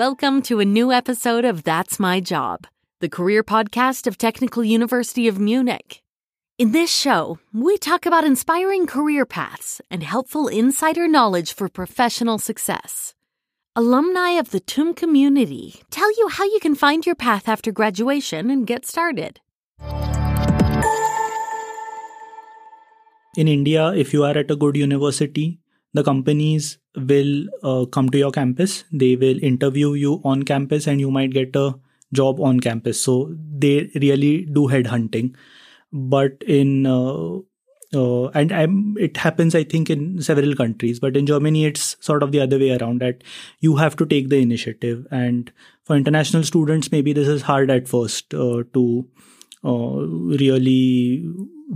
Welcome to a new episode of That's My Job, the career podcast of Technical University of Munich. In this show, we talk about inspiring career paths and helpful insider knowledge for professional success. Alumni of the TUM community tell you how you can find your path after graduation and get started. In India, if you are at a good university, the companies will uh, come to your campus. They will interview you on campus and you might get a job on campus. So they really do headhunting but in uh, uh, and I'm, it happens i think in several countries but in germany it's sort of the other way around that you have to take the initiative and for international students maybe this is hard at first uh, to uh, really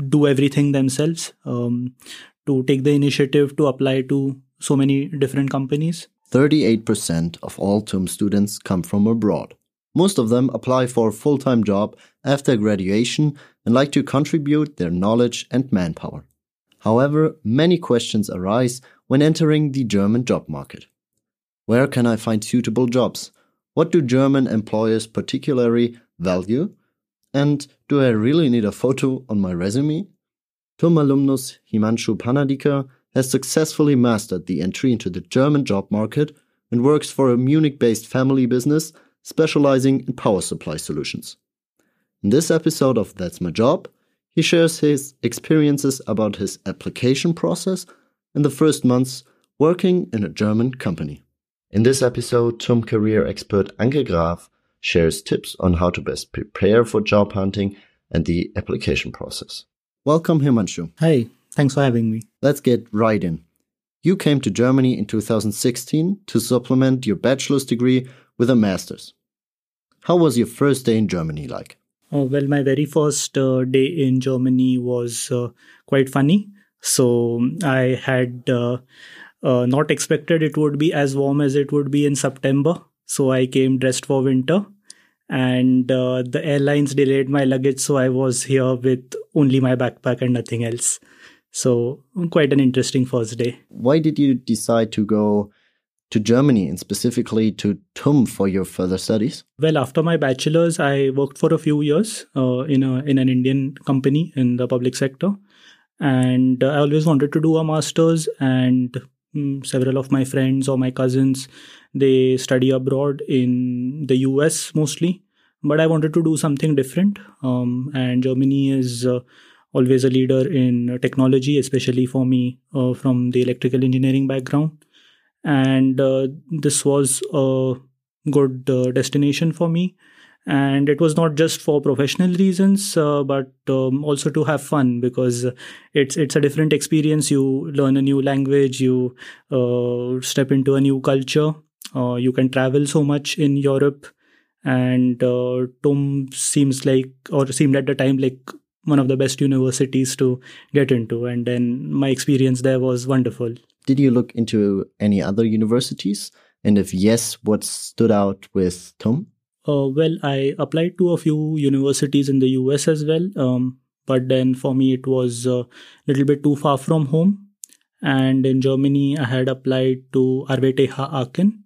do everything themselves um, to take the initiative to apply to so many different companies 38% of all TUM students come from abroad most of them apply for a full time job after graduation and like to contribute their knowledge and manpower. However, many questions arise when entering the German job market. Where can I find suitable jobs? What do German employers particularly value? And do I really need a photo on my resume? TUM alumnus Himanshu Panadikar has successfully mastered the entry into the German job market and works for a Munich based family business specializing in power supply solutions. In this episode of That's My Job, he shares his experiences about his application process and the first months working in a German company. In this episode, TUM career expert Anke Graf shares tips on how to best prepare for job hunting and the application process. Welcome, Himanshu. Hey, thanks for having me. Let's get right in. You came to Germany in 2016 to supplement your bachelor's degree with a master's. How was your first day in Germany like? Uh, well, my very first uh, day in Germany was uh, quite funny. So I had uh, uh, not expected it would be as warm as it would be in September. So I came dressed for winter, and uh, the airlines delayed my luggage. So I was here with only my backpack and nothing else. So quite an interesting first day. Why did you decide to go to Germany and specifically to TUM for your further studies? Well, after my bachelor's, I worked for a few years uh, in a in an Indian company in the public sector, and uh, I always wanted to do a master's. And several of my friends or my cousins they study abroad in the US mostly, but I wanted to do something different. Um, and Germany is uh, always a leader in technology, especially for me uh, from the electrical engineering background and uh, this was a good uh, destination for me and it was not just for professional reasons uh, but um, also to have fun because it's it's a different experience. You learn a new language you uh, step into a new culture. Uh, you can travel so much in europe. And uh, TUM seems like or seemed at the time like one of the best universities to get into. And then my experience there was wonderful. Did you look into any other universities? And if yes, what stood out with TUM? Uh, well, I applied to a few universities in the US as well. Um, but then for me, it was a little bit too far from home. And in Germany, I had applied to RWTH Aachen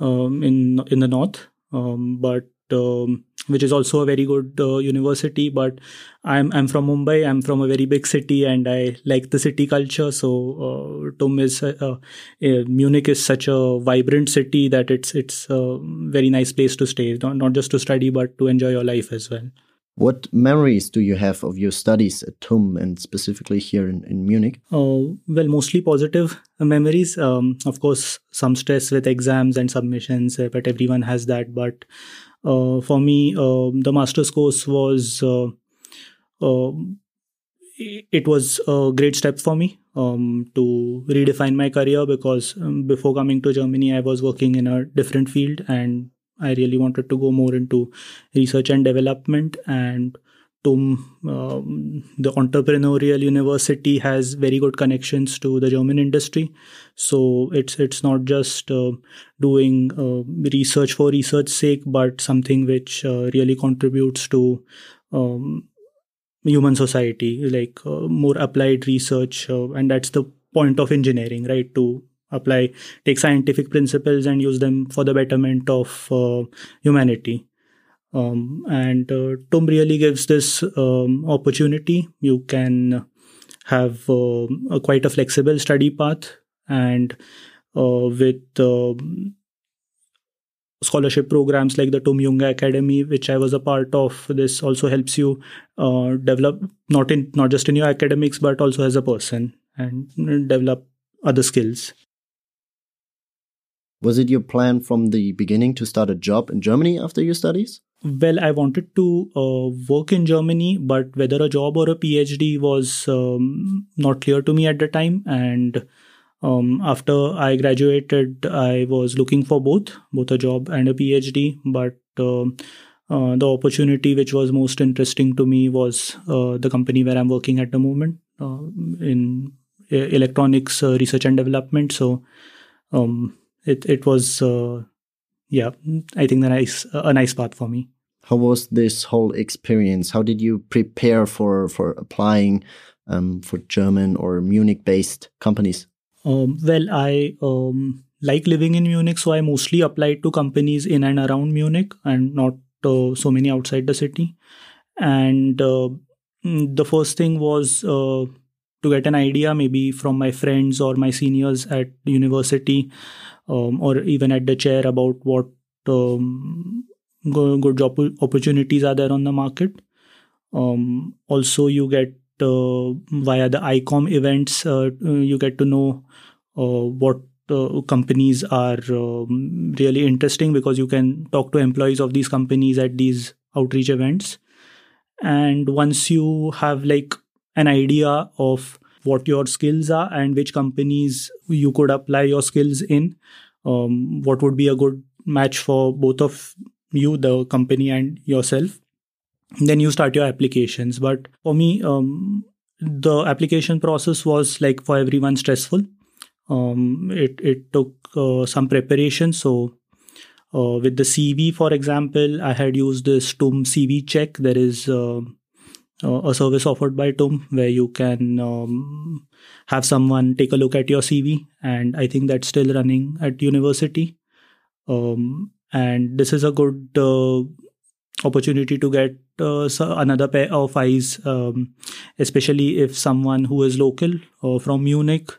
um, in in the north. Um, but um, which is also a very good uh, university. But I'm I'm from Mumbai. I'm from a very big city, and I like the city culture. So uh, TUM is uh, uh, Munich is such a vibrant city that it's it's a very nice place to stay, not not just to study but to enjoy your life as well. What memories do you have of your studies at TUM and specifically here in, in Munich? Uh, well, mostly positive memories. Um, of course, some stress with exams and submissions, uh, but everyone has that. But uh, for me, uh, the master's course was uh, it was a great step for me um, to redefine my career because um, before coming to Germany, I was working in a different field and I really wanted to go more into research and development. And Um, the entrepreneurial university, has very good connections to the German industry. So it's it's not just uh, doing uh, research for research sake, but something which uh, really contributes to um, human society, like uh, more applied research, uh, and that's the point of engineering, right? To apply, take scientific principles and use them for the betterment of uh, humanity. Um, and uh, TUM really gives this um, opportunity. You can have uh, a quite a flexible study path, and uh, with um, scholarship programs like the TUM Junge Academy, which I was a part of, this also helps you uh, develop not in not just in your academics but also as a person and develop other skills. Was it your plan from the beginning to start a job in Germany after your studies? Well, I wanted to uh, work in Germany, but whether a job or a PhD was um, not clear to me at the time. And um, after I graduated, I was looking for both, both a job and a PhD. But uh, uh, the opportunity which was most interesting to me was uh, the company where I'm working at the moment uh, in electronics uh, research and development. So um, it it was yeah, I think that is a nice path for me. How was this whole experience? How did you prepare for for applying um, for German or Munich based companies? Um, well, I um, like living in Munich, so I mostly applied to companies in and around Munich and not uh, so many outside the city. And uh, mm, the first thing was uh, to get an idea, maybe from my friends or my seniors at university, um, or even at the chair about what um, good job opportunities are there on the market. Um, also, you get uh, via the IKOM events, uh, you get to know uh, what uh, companies are um, really interesting because you can talk to employees of these companies at these outreach events. And once you have like an idea of what your skills are and which companies you could apply your skills in. Um, what would be a good match for both of you the company and yourself. Then you start your applications. But for me um, the application process was like for everyone stressful. Um, it, it took uh, some preparation. So uh, with the cv for example i had used this tum cv check. There is uh, a service offered by TUM where you can um, have someone take a look at your CV, and I think that's still running at university. Um, and this is a good uh, opportunity to get uh, another pair of eyes, um, especially if someone who is local or from Munich,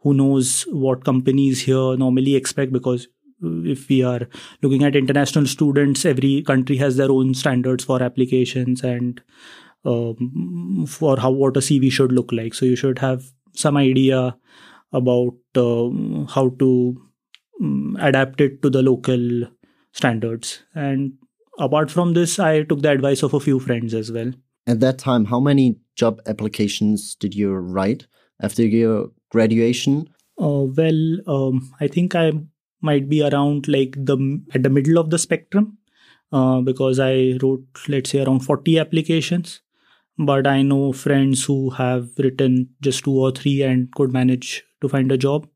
who knows what companies here normally expect because if we are looking at international students every country has their own standards for applications and um, for how what a CV should look like. So you should have some idea about uh, how to um, adapt it to the local standards. And apart from this, I took the advice of a few friends as well. At that time, how many job applications did you write after your graduation? Uh, well, um, I think I might be around like the at the middle of the spectrum uh, because I wrote let's say around 40 applications but I know friends who have written just two or three and could manage to find a job,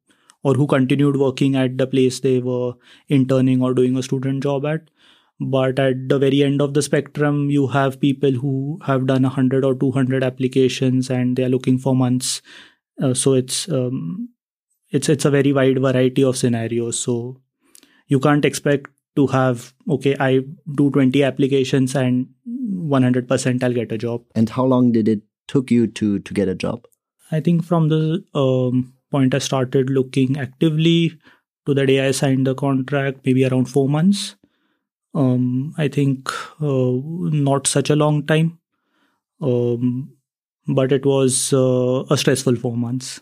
or who continued working at the place they were interning or doing a student job at. But at the very end of the spectrum, you have people who have done 100 or 200 applications and they are looking for months. Uh, so it's um, it's it's a very wide variety of scenarios. So you can't expect to have okay i do 20 applications and 100% i'll get a job. And how long did it took you to to get a job? I think from the um, point i started looking actively to the day i signed the contract maybe around 4 months. Um, i think uh, not such a long time. Um, but it was uh, a stressful 4 months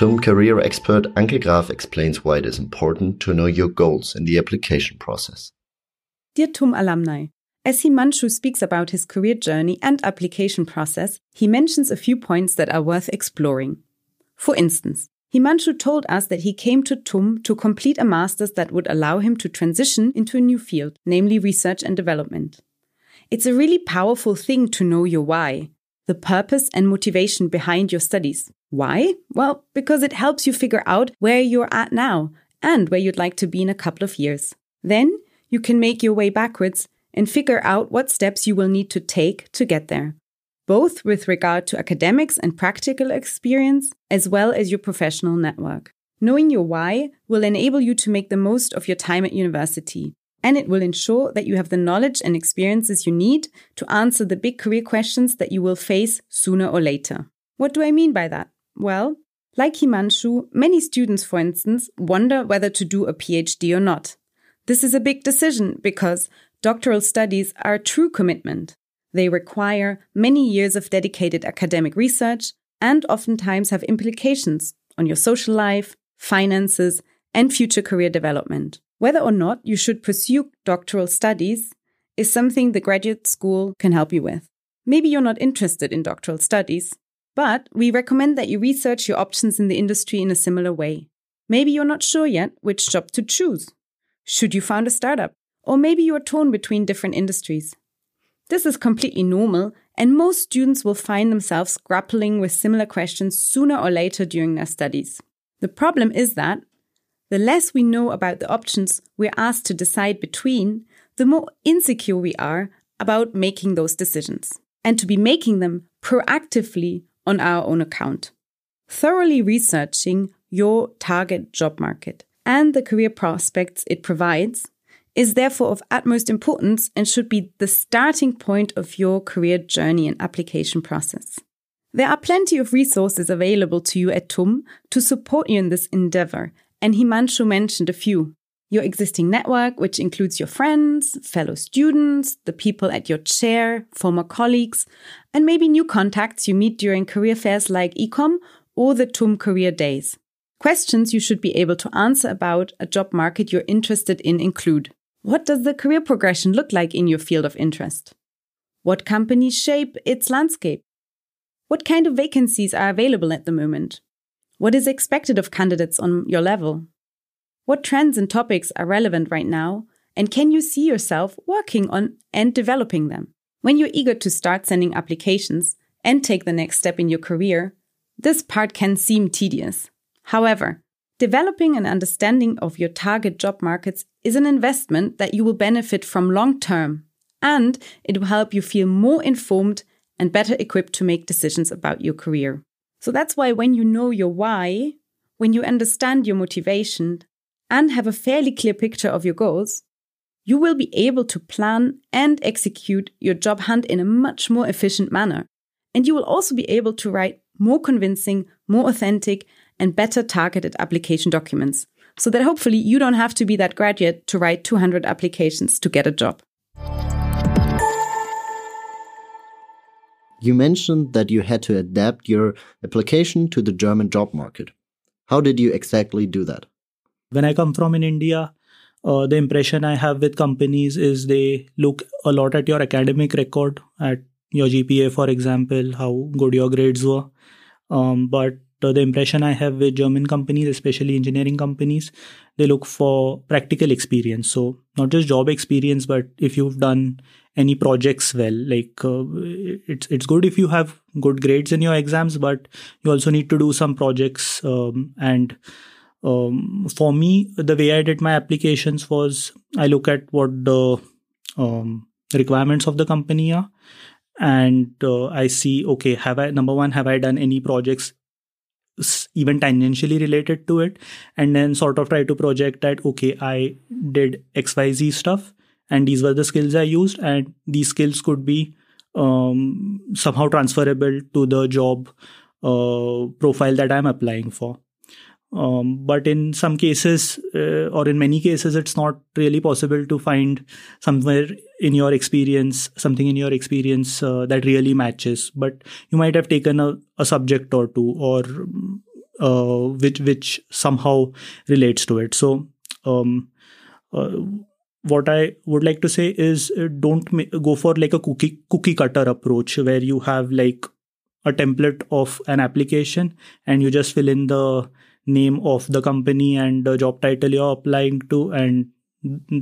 TUM career expert Anke Graf explains why it is important to know your goals in the application process. Dear TUM alumni, as Himanshu speaks about his career journey and application process, he mentions a few points that are worth exploring. For instance, Himanshu told us that he came to TUM to complete a master's that would allow him to transition into a new field, namely research and development. It's a really powerful thing to know your why, the purpose and motivation behind your studies. Why? Well, because it helps you figure out where you're at now and where you'd like to be in a couple of years. Then you can make your way backwards and figure out what steps you will need to take to get there. both with regard to academics and practical experience, as well as your professional network. Knowing your why will enable you to make the most of your time at university, and it will ensure that you have the knowledge and experiences you need to answer the big career questions that you will face sooner or later. What do I mean by that? Well, like Himanshu, many students, for instance, wonder whether to do a PhD or not. This is a big decision because doctoral studies are a true commitment. They require many years of dedicated academic research and oftentimes have implications on your social life, finances, and future career development. Whether or not you should pursue doctoral studies is something the graduate school can help you with. Maybe you're not interested in doctoral studies, but we recommend that you research your options in the industry in a similar way. Maybe you're not sure yet which job to choose. Should you found a startup? Or maybe you are torn between different industries. This is completely normal, and most students will find themselves grappling with similar questions sooner or later during their studies. The problem is that the less we know about the options we're asked to decide between, the more insecure we are about making those decisions and to be making them proactively on our own account. Thoroughly researching your target job market and the career prospects it provides is therefore of utmost importance and should be the starting point of your career journey and application process. There are plenty of resources available to you at TUM to support you in this endeavor, and Himanshu mentioned a few. Your existing network, which includes your friends, fellow students, the people at your chair, former colleagues, and maybe new contacts you meet during career fairs like IKOM or the TUM Career Days. Questions you should be able to answer about a job market you're interested in include what does the career progression look like in your field of interest? What companies shape its landscape? What kind of vacancies are available at the moment? What is expected of candidates on your level? What trends and topics are relevant right now? And can you see yourself working on and developing them? When you're eager to start sending applications and take the next step in your career, this part can seem tedious. However, Developing an understanding of your target job markets is an investment that you will benefit from long term, and it will help you feel more informed and better equipped to make decisions about your career. So that's why when you know your why, when you understand your motivation, and have a fairly clear picture of your goals, you will be able to plan and execute your job hunt in a much more efficient manner. And you will also be able to write more convincing, more authentic, and better targeted application documents so that hopefully you don't have to be that graduate to write 200 applications to get a job. You mentioned that you had to adapt your application to the German job market. How did you exactly do that? When I come from in India, uh, the impression I have with companies is they look a lot at your academic record, at your GPA, for example, how good your grades were. Um, but the impression I have with German companies, especially engineering companies, they look for practical experience. So not just job experience, but if you've done any projects well, like uh, it's it's good if you have good grades in your exams, but you also need to do some projects. Um, and um, for me, the way I did my applications was I look at what the um, requirements of the company are and uh, i see okay have i number one have i done any projects even tangentially related to it and then sort of try to project that okay i did xyz stuff and these were the skills i used and these skills could be um, somehow transferable to the job uh, profile that i'm applying for um, but in some cases, uh, or in many cases, it's not really possible to find somewhere in your experience, something in your experience uh, that really matches. But you might have taken a, a subject or two, or uh, which which somehow relates to it. So, um, uh, what I would like to say is, uh, don't ma- go for like a cookie cookie cutter approach where you have like a template of an application and you just fill in the name of the company and the job title you're applying to and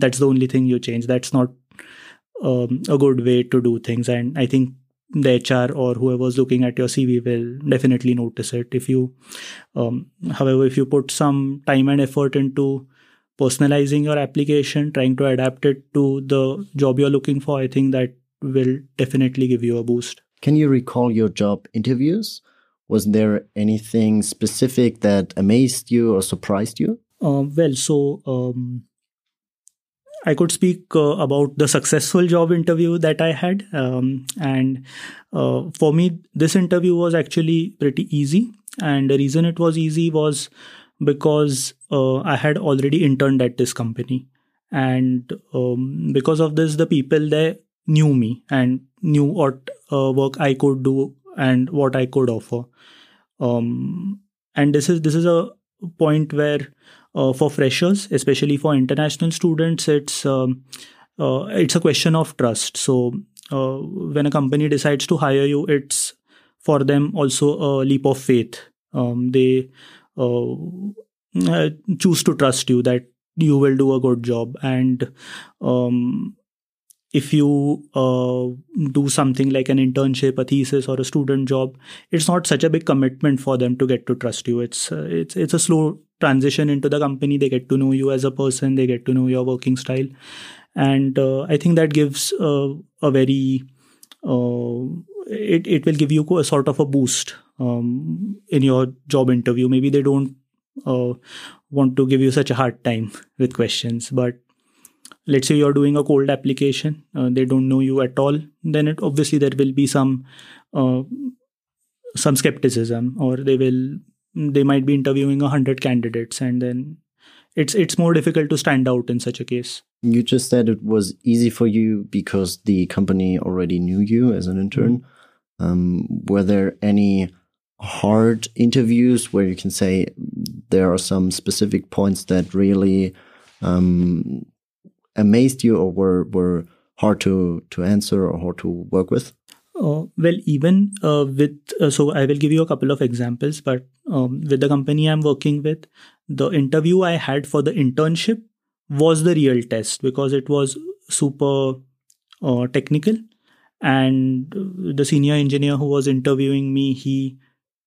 that's the only thing you change. That's not um, a good way to do things. And i think the hr or whoever's looking at your cv will definitely notice it. If you um, however if you put some time and effort into personalizing your application trying to adapt it to the job you're looking for i think that will definitely give you a boost. Can you recall your job interviews? Was there anything specific that amazed you or surprised you? Uh, well, so um, I could speak uh, about the successful job interview that I had. Um, and uh, for me, this interview was actually pretty easy. And the reason it was easy was because uh, I had already interned at this company. And um, because of this, the people there knew me and knew what uh, work I could do and what I could offer. Um, and this is this is a point where uh, for freshers, especially for international students, it's um, uh, it's a question of trust. So uh, when a company decides to hire you, it's for them also a leap of faith. Um, they uh, uh, choose to trust you that you will do a good job and um, if you uh, do something like an internship a thesis or a student job it's not such a big commitment for them to get to trust you. It's uh, it's it's a slow transition into the company. They get to know you as a person. They get to know your working style. And uh, i think that gives uh, a very uh, it, it will give you a sort of a boost um, in your job interview. Maybe they don't uh, want to give you such a hard time with questions but let's say you're doing a cold application uh, they don't know you at all then it obviously there will be some uh, some skepticism or they will they might be interviewing a hundred candidates and then it's it's more difficult to stand out in such a case you just said it was easy for you because the company already knew you as an intern mm-hmm. um, were there any hard interviews where you can say there are some specific points that really um, amazed you or were were hard to to answer or hard to work with? Uh, well, even uh, with uh, so I will give you a couple of examples, but um, with the company I'm working with, the interview I had for the internship was the real test because it was super uh, technical, and the senior engineer who was interviewing me he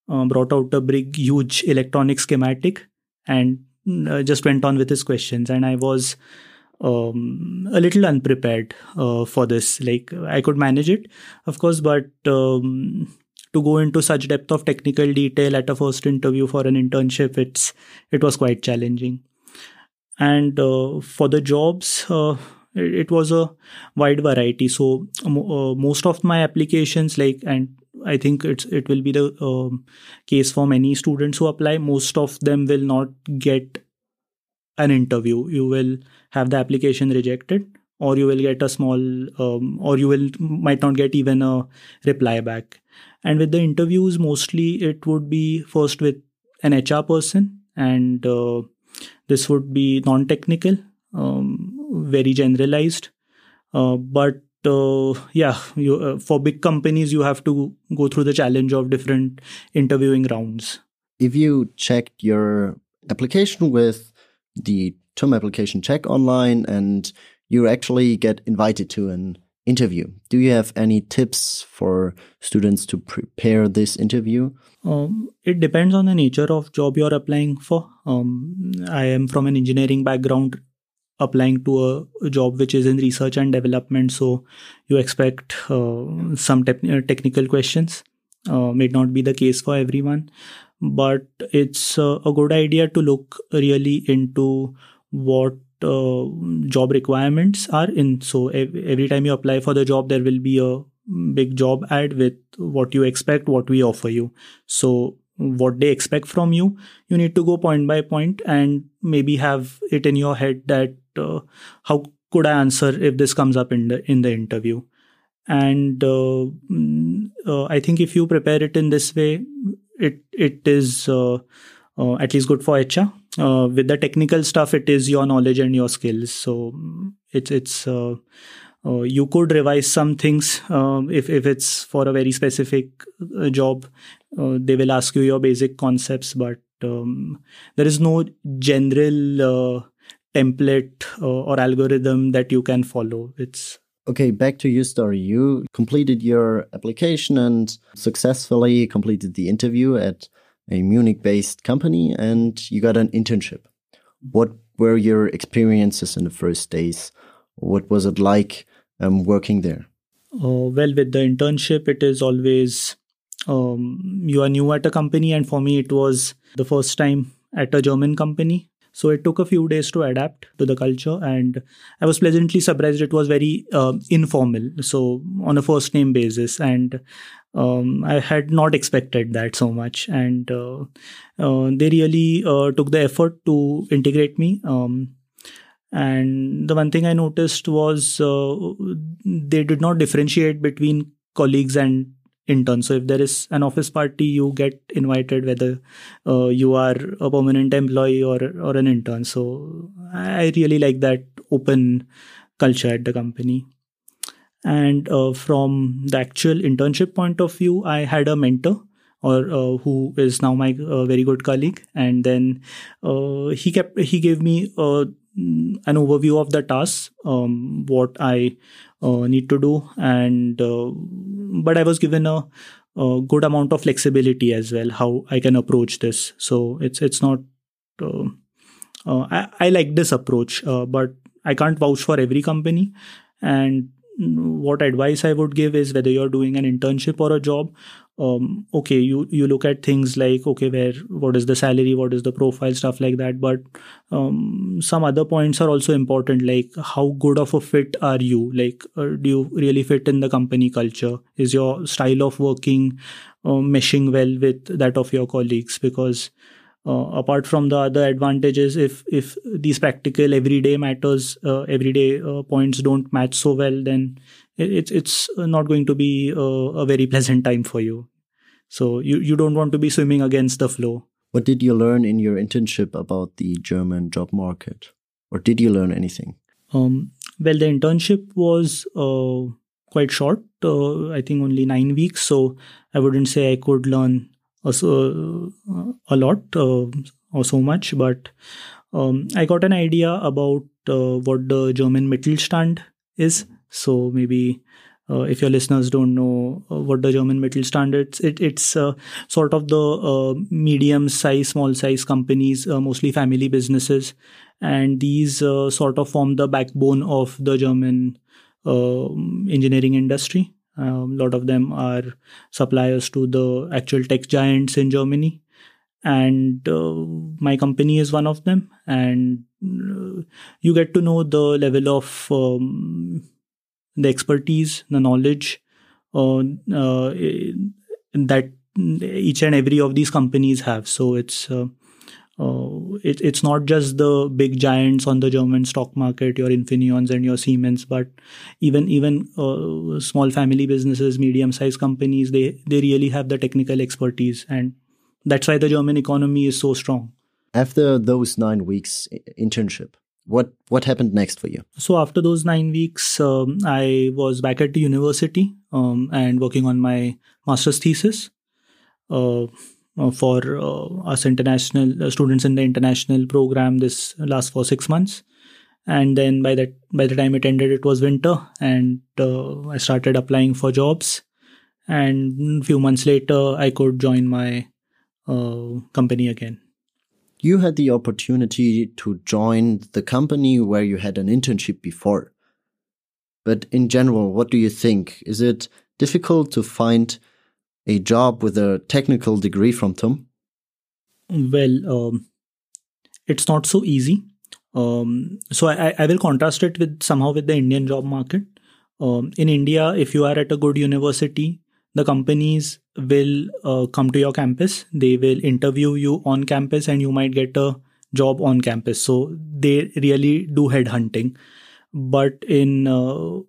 uh, brought out a big, huge electronic schematic and uh, just went on with his questions, and I was um, a little unprepared uh, for this. Like I could manage it, of course, but um, to go into such depth of technical detail at a first interview for an internship, it's it was quite challenging. And uh, for the jobs, uh, it, was a wide variety. So uh, most of my applications, like and I think it's it will be the um, case for many students who apply. Most of them will not get an interview. You will have the application rejected or you will get a small um, or you will might not get even a reply back. And with the interviews mostly it would be first with an hr person and uh, this would be non-technical um, very generalized. Uh, but uh, yeah you, uh, for big companies you have to go through the challenge of different interviewing rounds. If you checked your application with the TUM application check online and you actually get invited to an interview. Do you have any tips for students to prepare this interview? Um, it depends on the nature of job you're applying for. Um, I am from an engineering background applying to a, job which is in research and development so you expect uh, some te technical questions uh, may not be the case for everyone but it's uh, a good idea to look really into what uh, job requirements are in. So every time you apply for the job there will be a big job ad with what you expect what we offer you. So what they expect from you you need to go point by point and maybe have it in your head that uh, how could i answer if this comes up in the in the interview and uh, mm, uh, i think if you prepare it in this way it it is uh, at least good for HR. With the technical stuff, it is your knowledge and your skills. So mm, it's it's uh, you could revise some things uh, if if it's for a very specific uh, job. they will ask you your basic concepts, but um, there is no general template or algorithm that you can follow. It's Okay, back to your story. You completed your application and successfully completed the interview at a Munich based company and you got an internship. What were your experiences in the first days? What was it like um, working there? Uh, well, with the internship, it is always um, you are new at a company, and for me, it was the first time at a German company. So it took a few days to adapt to the culture, and I was pleasantly surprised. It was very uh, informal, so on a first name basis, and um, I had not expected that so much. And uh, uh, they really uh, took the effort to integrate me. Um, and the one thing I noticed was uh, they did not differentiate between colleagues and intern. So if there is an office party, you get invited whether uh, you are a permanent employee or or an intern. So I really like that open culture at the company. And uh, from the actual internship point of view, I had a mentor or uh, who is now my uh, very good colleague and then uh, he kept he gave me uh, an overview of the tasks um, what i need to do. And uh, but i was given a, a, good amount of flexibility as well how i can approach this. So it's it's not uh, uh, I, I like this approach but i can't vouch for every company. And what advice i would give is whether you're doing an internship or a job um, okay you you look at things like okay where what is the salary what is the profile stuff like that. But um, some other points are also important like how good of a fit are you? Like uh, do you really fit in the company culture? Is your style of working uh, meshing well with that of your colleagues? Because uh, apart from the other advantages if if these practical everyday matters uh, everyday uh, points don't match so well then it's it's not going to be a, a, very pleasant time for you so you you don't want to be swimming against the flow. What did you learn in your internship about the german job market? Or did you learn anything? Um, well the internship was uh, quite short uh, i think only 9 weeks. So i wouldn't say i could learn a, a lot uh, or so much. But um, i got an idea about uh, what the german mittelstand is. So maybe uh, if your listeners don't know uh, what the German Mittelstand's, it, it's uh, sort of the uh, medium size, small size companies, uh, mostly family businesses, and these sort of form the backbone of the German engineering industry. a lot of them are suppliers to the actual tech giants in Germany, and my company is one of them. And you get to know the level of um, the expertise, the knowledge uh, uh, that each and every of these companies have. So it's uh, uh, it, it's not just the big giants on the German stock market, your Infineons and your Siemens, but even even small family businesses, medium sized companies, they they really have the technical expertise, and that's why the German economy is so strong. After those nine weeks internship, what what happened next for you? So after those nine weeks um, i was back at the university um, and working on my master's thesis uh, uh, for uh, us international uh, students in the international program this last for six months. And then by that by the time it ended it was winter and uh, i started applying for jobs. And a few months later i could join my uh, company again you had the opportunity to join the company where you had an internship before. But in general, what do you think? Is it difficult to find a job with a technical degree from TUM? Well, um, it's not so easy. Um, so I, I will contrast it with somehow with the Indian job market. Um, in India, if you are at a good university, the companies will uh, come to your campus. They will interview you on campus and you might get a job on campus. So they really do headhunting. But in uh,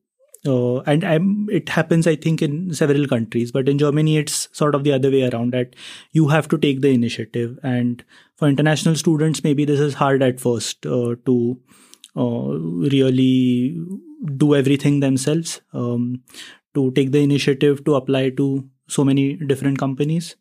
uh, and I'm, it happens i think in several countries. But in germany it's sort of the other way around that you have to take the initiative. And for international students maybe this is hard at first uh, to uh, really do everything themselves. Um, to take the initiative to apply to so many different companies.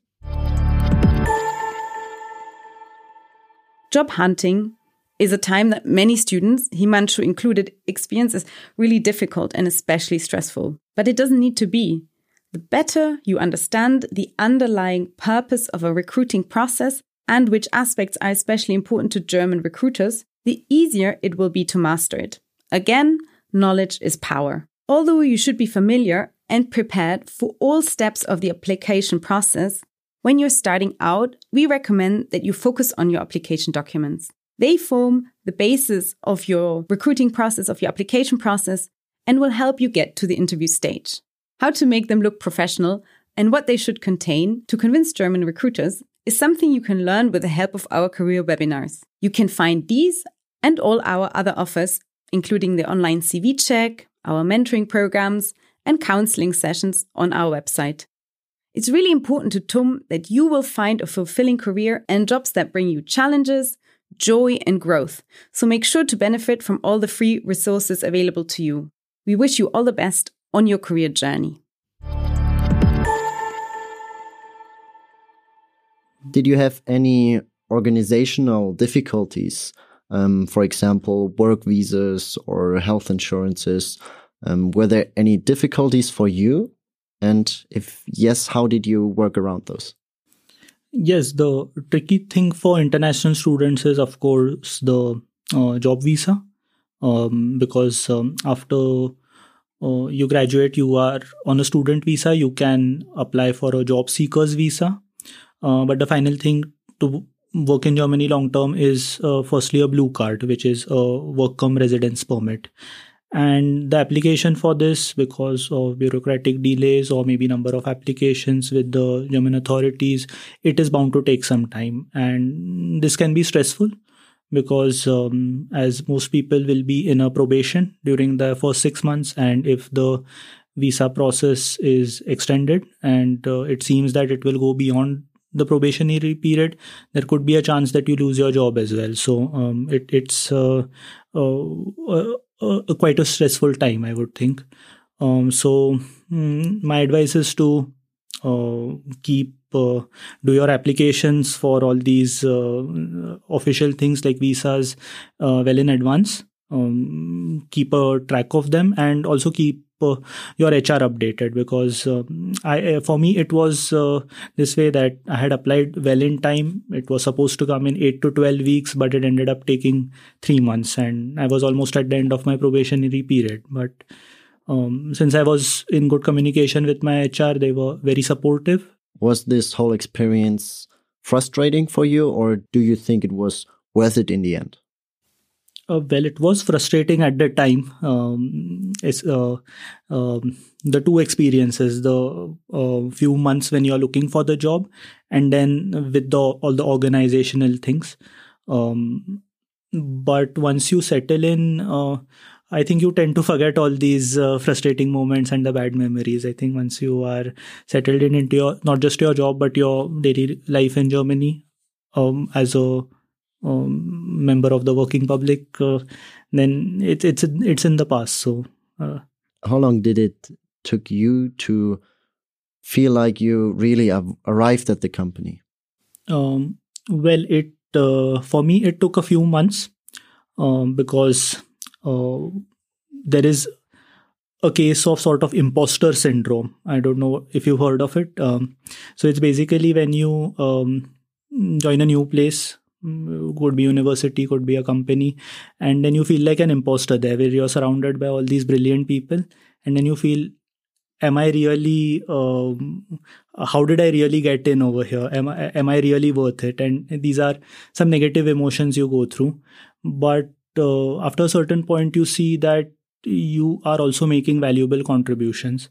Job hunting is a time that many students, Himanshu included, experience as really difficult and especially stressful. But it doesn't need to be. The better you understand the underlying purpose of a recruiting process and which aspects are especially important to German recruiters, the easier it will be to master it. Again, knowledge is power. Although you should be familiar and prepared for all steps of the application process, when you're starting out, we recommend that you focus on your application documents. They form the basis of your recruiting process, of your application process, and will help you get to the interview stage. How to make them look professional and what they should contain to convince German recruiters is something you can learn with the help of our career webinars. You can find these and all our other offers, including the online CV check, our mentoring programs, and counseling sessions on our website. It's really important to TUM that you will find a fulfilling career and jobs that bring you challenges, joy, and growth. So make sure to benefit from all the free resources available to you. We wish you all the best on your career journey. Did you have any organizational difficulties? Um, for example, work visas or health insurances. Um, were there any difficulties for you? And if yes, how did you work around those? Yes, the tricky thing for international students is, of course, the uh, job visa. Um, because um, after uh, you graduate, you are on a student visa, you can apply for a job seekers visa. Uh, but the final thing to work in Germany long term is uh, firstly a blue card, which is a work cum residence permit. And the application for this because of bureaucratic delays or maybe number of applications with the german authorities it is bound to take some time. And this can be stressful because um, as most people will be in a probation during the first 6 months and if the visa process is extended and uh, it seems that it will go beyond the probationary period there could be a chance that you lose your job as well so um, it, it's uh, uh, uh uh, quite a stressful time, I would think. Um, so mm, my advice is to uh, keep uh, do your applications for all these uh, official things like visas uh, well in advance. Um, keep a track of them and also keep uh, your HR updated because um, I for me it was uh, this way that I had applied well in time. It was supposed to come in eight to twelve weeks, but it ended up taking three months, and I was almost at the end of my probationary period. But um, since I was in good communication with my HR, they were very supportive. Was this whole experience frustrating for you, or do you think it was worth it in the end? Uh, well, it was frustrating at the time. Um, uh, um, the two experiences: the uh, few months when you are looking for the job, and then with the all the organizational things. Um, but once you settle in, uh, I think you tend to forget all these uh, frustrating moments and the bad memories. I think once you are settled in into your not just your job but your daily life in Germany um, as a um, member of the working public, uh, then it's it's it's in the past. So, uh, how long did it took you to feel like you really arrived at the company? Um, well, it uh, for me it took a few months um, because uh, there is a case of sort of imposter syndrome. I don't know if you've heard of it. Um, so it's basically when you um, join a new place could be university could be a company. And then you feel like an imposter there where you're surrounded by all these brilliant people. And then you feel am i really um, how did i really get in over here? Am i am i really worth it? And these are some negative emotions you go through. But uh, after a certain point you see that you are also making valuable contributions.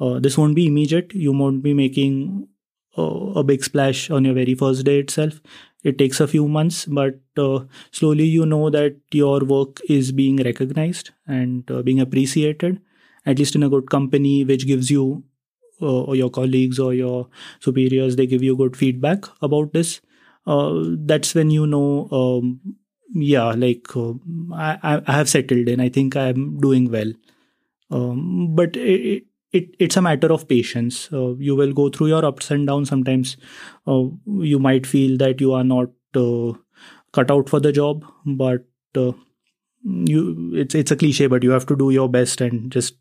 Uh, this won't be immediate. You won't be making a big splash on your very first day itself. It takes a few months but uh, slowly you know that your work is being recognized and uh, being appreciated at least in a good company which gives you uh, or your colleagues or your superiors they give you good feedback about this. Uh, that's when you know um, yeah like uh, I, I have settled in. I think i'm doing well. Um, but it, it, it's a matter of patience. Uh, you will go through your ups and downs. Sometimes uh, you might feel that you are not uh, cut out for the job, but uh, you it's it's a cliche, but you have to do your best and just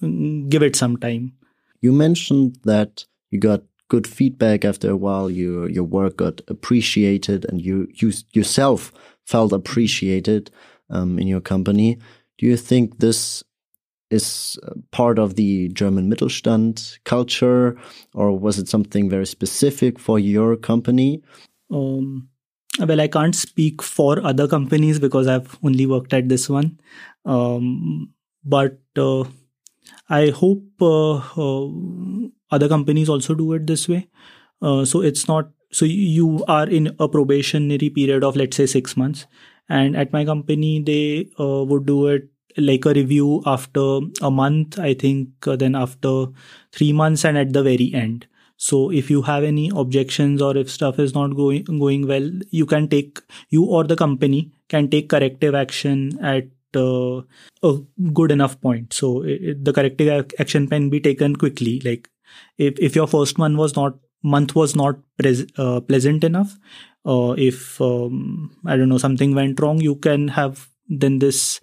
give it some time. You mentioned that you got good feedback after a while. Your your work got appreciated, and you you yourself felt appreciated um, in your company. Do you think this is part of the German Mittelstand culture, or was it something very specific for your company? Um, well, I can't speak for other companies because I've only worked at this one. Um, but uh, I hope uh, uh, other companies also do it this way. Uh, so it's not so you are in a probationary period of let's say six months, and at my company they uh, would do it like a review after a month. I think uh, then after three months and at the very end. So if you have any objections or if stuff is not going going well, you can take you or the company can take corrective action at uh, a good enough point. So it, the corrective action can be taken quickly. Like if if your first one was not month was not uh, pleasant enough, uh, if um, I don't know something went wrong, you can have then this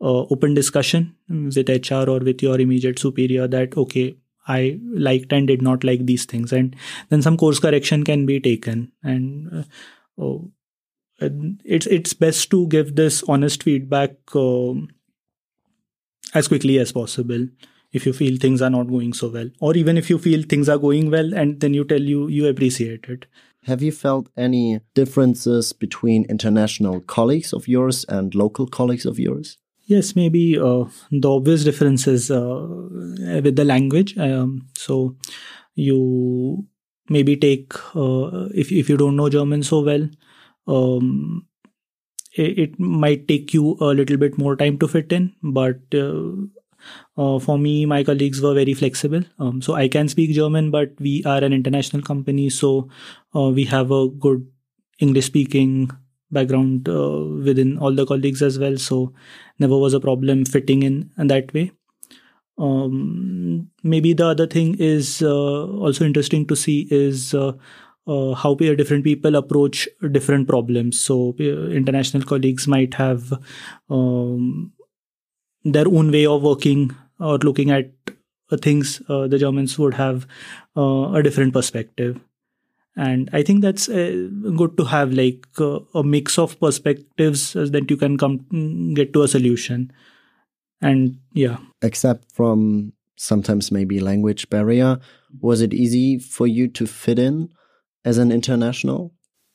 uh, open discussion with HR or with your immediate superior that okay I liked and did not like these things. And then some course correction can be taken. And uh, oh, it's it's best to give this honest feedback um, as quickly as possible if you feel things are not going so well. Or even if you feel things are going well and then you tell you you appreciate it. Have you felt any differences between international colleagues of yours and local colleagues of yours yes maybe uh, the obvious differences uh, with the language um, so you maybe take uh, if, if you don't know german so well um, it, it, might take you a little bit more time to fit in but uh, uh, for me my colleagues were very flexible. Um, so i can speak german but we are an international company so uh, we have a good english speaking background uh, within all the colleagues as well so never was a problem fitting in, in that way um, maybe the other thing is uh, also interesting to see is uh, uh, how different people approach different problems. So, international colleagues might have um, their own way of working or looking at uh, things. Uh, the Germans would have uh, a different perspective. And I think that's uh, good to have like a mix of perspectives so that you can come mm, get to a solution. And yeah. Except from sometimes maybe language barrier, was it easy for you to fit in? as an international?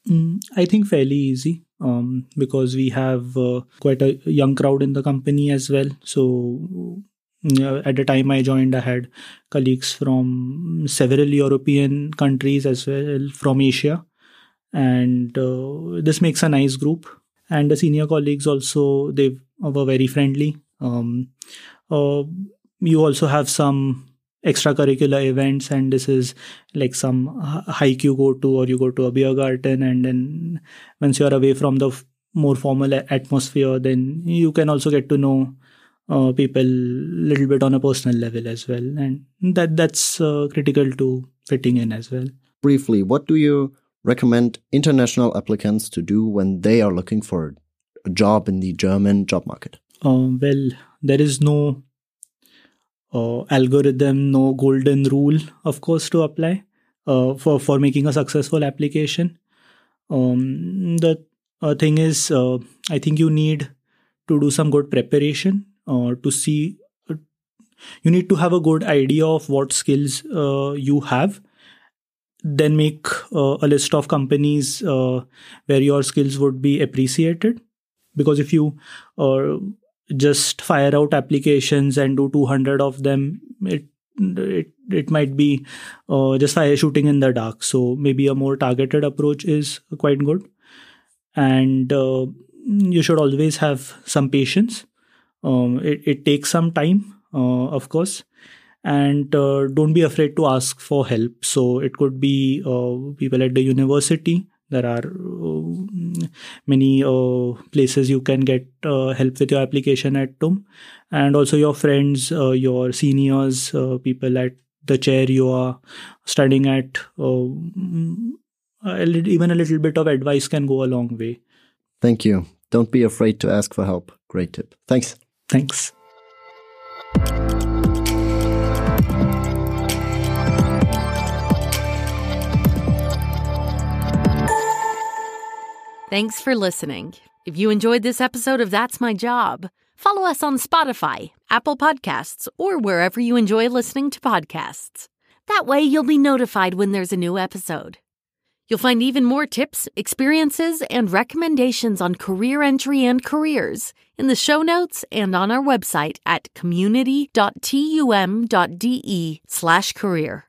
Mm, I think fairly easy um, because we have uh, quite a young crowd in the company as well. So at the time I joined, I had colleagues from several European countries as well from Asia, and uh, this makes a nice group. And the senior colleagues also they were very friendly. Um, uh, you also have some extracurricular events and this is like some hike you go to or you go to a beer garden and then once you're away from the more formal atmosphere then you can also get to know uh, people a little bit on a personal level as well. And that that's uh, critical to fitting in as well. Briefly what do you recommend international applicants to do when they are looking for a job in the german job market? Uh, well there is no uh, algorithm, no golden rule, of course, to apply uh, for for making a successful application. Um, the uh, thing is, uh, I think you need to do some good preparation uh, to see. Uh, you need to have a good idea of what skills you have. Then make a list of companies where your skills would be appreciated. Because if you just fire out applications and do 200 of them it it it might be uh, just fire shooting in the dark so maybe a more targeted approach is quite good and uh, you should always have some patience um, it, it takes some time uh, of course. And uh, don't be afraid to ask for help. So it could be uh, people at the university. There are uh, many uh, places you can get uh, help with your application at TUM and also your friends your seniors people at the chair you are studying at even a little bit of advice can go a long way. Thank you. Don't be afraid to ask for help. Great tip. Thanks thanks Thanks for listening. If you enjoyed this episode of That's My Job, follow us on Spotify, Apple Podcasts, or wherever you enjoy listening to podcasts. That way, you'll be notified when there's a new episode. You'll find even more tips, experiences, and recommendations on career entry and careers in the show notes and on our website at community.tum.de slash career.